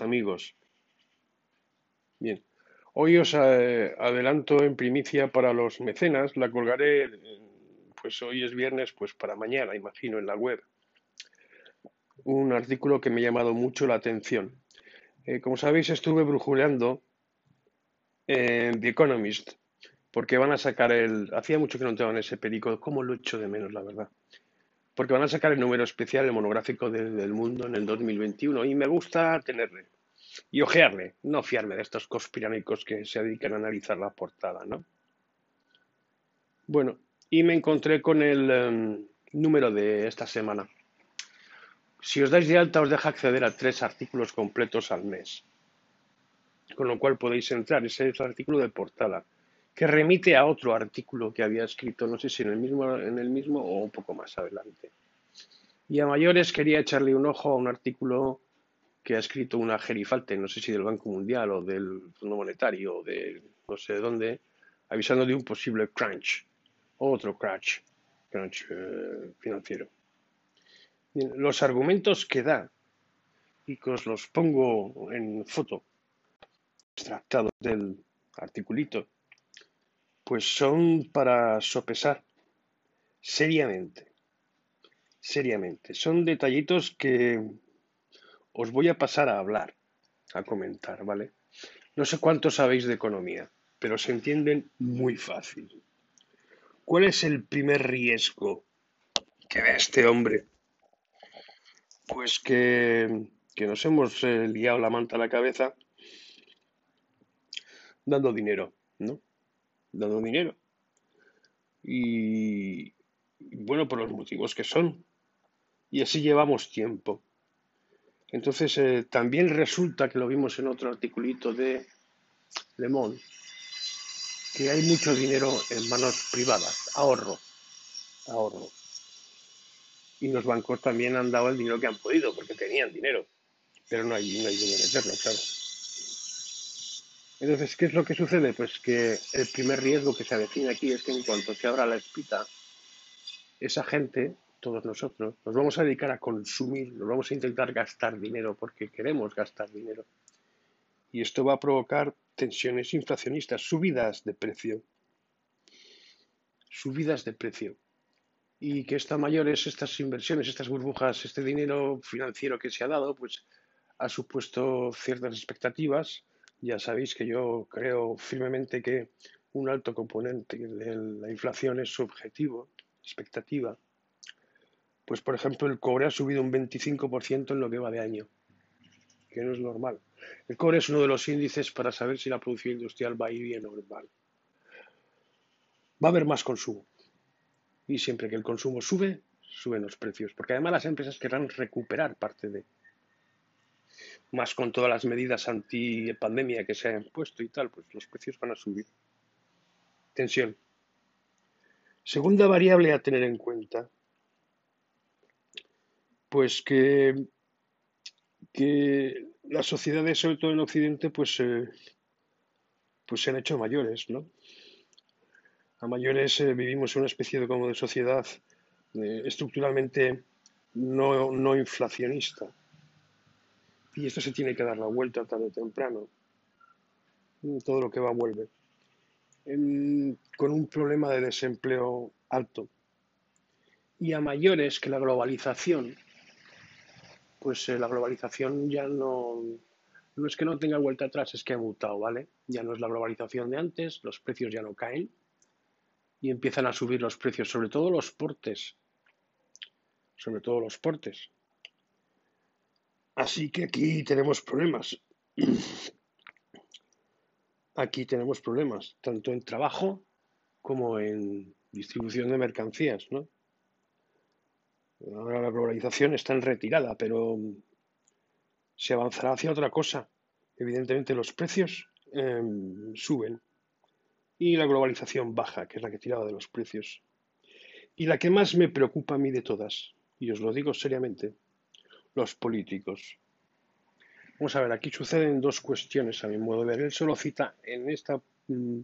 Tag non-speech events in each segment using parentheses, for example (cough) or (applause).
amigos. Bien, hoy os eh, adelanto en primicia para los mecenas, la colgaré, pues hoy es viernes, pues para mañana, imagino, en la web. Un artículo que me ha llamado mucho la atención. Eh, como sabéis, estuve brujuleando en The Economist, porque van a sacar el... Hacía mucho que no entraba en ese perico, ¿cómo lo echo de menos, la verdad? Porque van a sacar el número especial, el monográfico del mundo en el 2021 y me gusta tenerle y ojearle, no fiarme de estos conspiranoicos que se dedican a analizar la portada, ¿no? Bueno, y me encontré con el em, número de esta semana. Si os dais de alta os deja acceder a tres artículos completos al mes, con lo cual podéis entrar, ese es el artículo de portada que remite a otro artículo que había escrito, no sé si en el mismo, en el mismo o un poco más adelante. Y a mayores quería echarle un ojo a un artículo que ha escrito una gerifalte, no sé si del Banco Mundial o del Fondo Monetario o de no sé de dónde, avisando de un posible crunch, otro crunch, crunch eh, financiero. los argumentos que da, y que os los pongo en foto, extractados del articulito, pues son para sopesar seriamente, seriamente. Son detallitos que os voy a pasar a hablar, a comentar, ¿vale? No sé cuánto sabéis de economía, pero se entienden muy fácil. ¿Cuál es el primer riesgo que ve este hombre? Pues que, que nos hemos eh, liado la manta a la cabeza dando dinero, ¿no? Dando dinero. Y bueno, por los motivos que son. Y así llevamos tiempo. Entonces, eh, también resulta que lo vimos en otro articulito de Le Monde, que hay mucho dinero en manos privadas, ahorro, ahorro. Y los bancos también han dado el dinero que han podido, porque tenían dinero, pero no hay, no hay dinero meterlo, claro. Entonces, ¿qué es lo que sucede? Pues que el primer riesgo que se avecina aquí es que en cuanto se abra la espita, esa gente, todos nosotros, nos vamos a dedicar a consumir, nos vamos a intentar gastar dinero porque queremos gastar dinero. Y esto va a provocar tensiones inflacionistas, subidas de precio. Subidas de precio. Y que esta mayores, estas inversiones, estas burbujas, este dinero financiero que se ha dado, pues ha supuesto ciertas expectativas ya sabéis que yo creo firmemente que un alto componente de la inflación es subjetivo, expectativa. Pues, por ejemplo, el cobre ha subido un 25% en lo que va de año, que no es normal. El cobre es uno de los índices para saber si la producción industrial va a ir bien o mal. Va a haber más consumo. Y siempre que el consumo sube, suben los precios, porque además las empresas querrán recuperar parte de más con todas las medidas anti-pandemia que se han puesto y tal, pues los precios van a subir. Tensión. Segunda variable a tener en cuenta, pues que, que las sociedades, sobre todo en Occidente, pues, eh, pues se han hecho mayores, ¿no? A mayores eh, vivimos en una especie de, como de sociedad eh, estructuralmente no, no inflacionista y esto se tiene que dar la vuelta tarde o temprano. Todo lo que va vuelve. con un problema de desempleo alto. Y a mayores que la globalización, pues eh, la globalización ya no, no es que no tenga vuelta atrás, es que ha mutado, ¿vale? Ya no es la globalización de antes, los precios ya no caen y empiezan a subir los precios, sobre todo los portes, sobre todo los portes. Así que aquí tenemos problemas. (clears throat) Aquí tenemos problemas, tanto en trabajo como en distribución de mercancías, ¿no? Ahora la globalización está en retirada, pero se avanzará hacia otra cosa. Evidentemente los precios em, suben y la globalización baja, que es la que tiraba de los precios. Y la que más me preocupa a mí de todas, y os lo digo seriamente, los políticos. Vamos a ver, aquí suceden dos cuestiones a mi modo de ver. Él solo cita, en esta mm,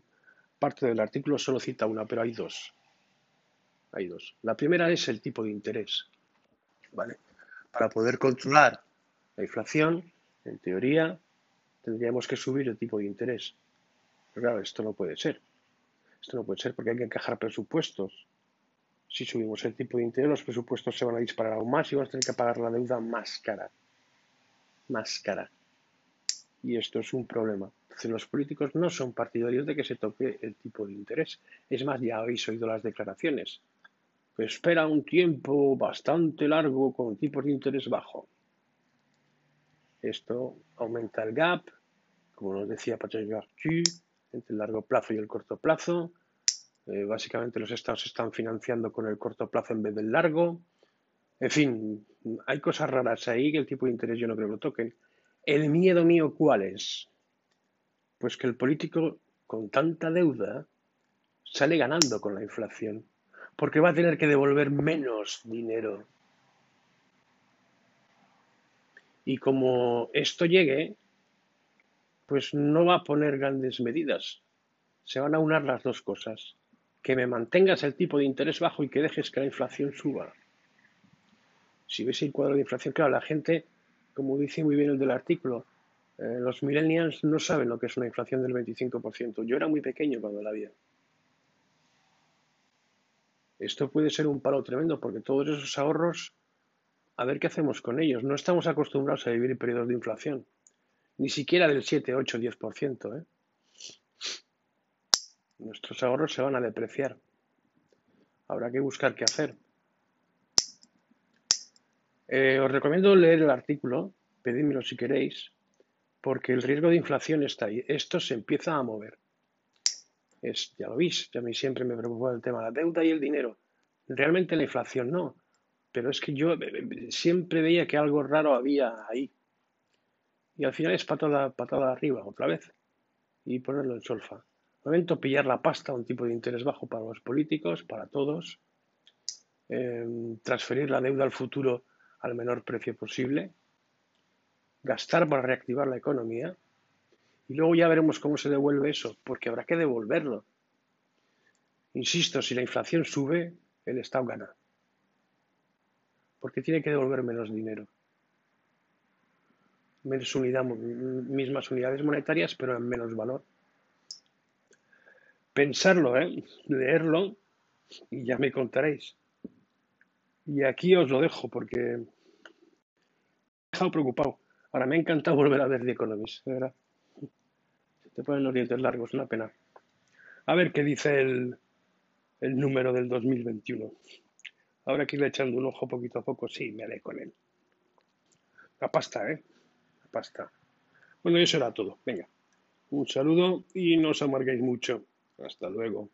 parte del artículo solo cita una, pero hay dos. Hay dos. La primera es el tipo de interés. ¿Vale? Para poder controlar la inflación, En teoría, tendríamos que subir el tipo de interés. Pero claro, esto no puede ser. Esto no puede ser porque hay que encajar presupuestos. Si subimos el tipo de interés, los presupuestos se van a disparar aún más y vamos a tener que pagar la deuda más cara. Más cara. Y esto es un problema. Entonces, los políticos no son partidarios de que se toque el tipo de interés. Es más, ya habéis oído las declaraciones. Que espera un tiempo bastante largo con tipos de interés bajo. Esto aumenta el gap, como nos decía Patrick Arthur, entre el largo plazo y el corto plazo. Eh, básicamente los estados están financiando con el corto plazo en vez del largo. En fin, hay cosas raras ahí que el tipo de interés yo no creo que lo toquen. ¿El miedo mío cuál es? Pues que el político con tanta deuda sale ganando con la inflación, porque va a tener que devolver menos dinero. Y como esto llegue, pues no va a poner grandes medidas. Se van a unar las dos cosas. Que me mantengas el tipo de interés bajo y que dejes que la inflación suba. Si ves el cuadro de inflación, claro, la gente como dice muy bien el del artículo, eh, los millennials no saben lo que es una inflación del 25%. Yo era muy pequeño cuando la vi. Esto puede ser un palo tremendo porque todos esos ahorros, a ver qué hacemos con ellos. No estamos acostumbrados a vivir periodos de inflación, ni siquiera del 7, 8, 10%. ¿eh? Nuestros ahorros se van a depreciar. Habrá que buscar qué hacer. Eh, os recomiendo leer el artículo, pedímelo si queréis, porque el riesgo de inflación está ahí. Esto se empieza a mover. Es, ya lo veis, a mí siempre me preocupa el tema de la deuda y el dinero. Realmente la inflación no, pero es que yo eh, eh, siempre veía que algo raro había ahí. Y al final es patada, patada arriba, otra vez. Y ponerlo en solfa. Momento pillar la pasta, un tipo de interés bajo para los políticos, para todos. transferir la deuda al futuro al menor precio posible, gastar para reactivar la economía y luego ya veremos cómo se devuelve eso, porque habrá que devolverlo. Insisto, si la inflación sube, el Estado gana, porque tiene que devolver menos dinero. Menos unidad, mismas unidades monetarias, pero en menos valor. Pensarlo, ¿eh? leerlo y ya me contaréis. Y aquí os lo dejo porque me he dejado preocupado. Ahora me ha encantado volver a ver The Economist, de verdad. Se te ponen los dientes largos, una pena. A ver qué dice el, el número del 2021. Ahora que irle echando un ojo poquito a poco, sí, me haré con él. La pasta, ¿eh? La pasta. Bueno, eso era todo. Venga, un saludo y no os amarguéis mucho. Hasta luego.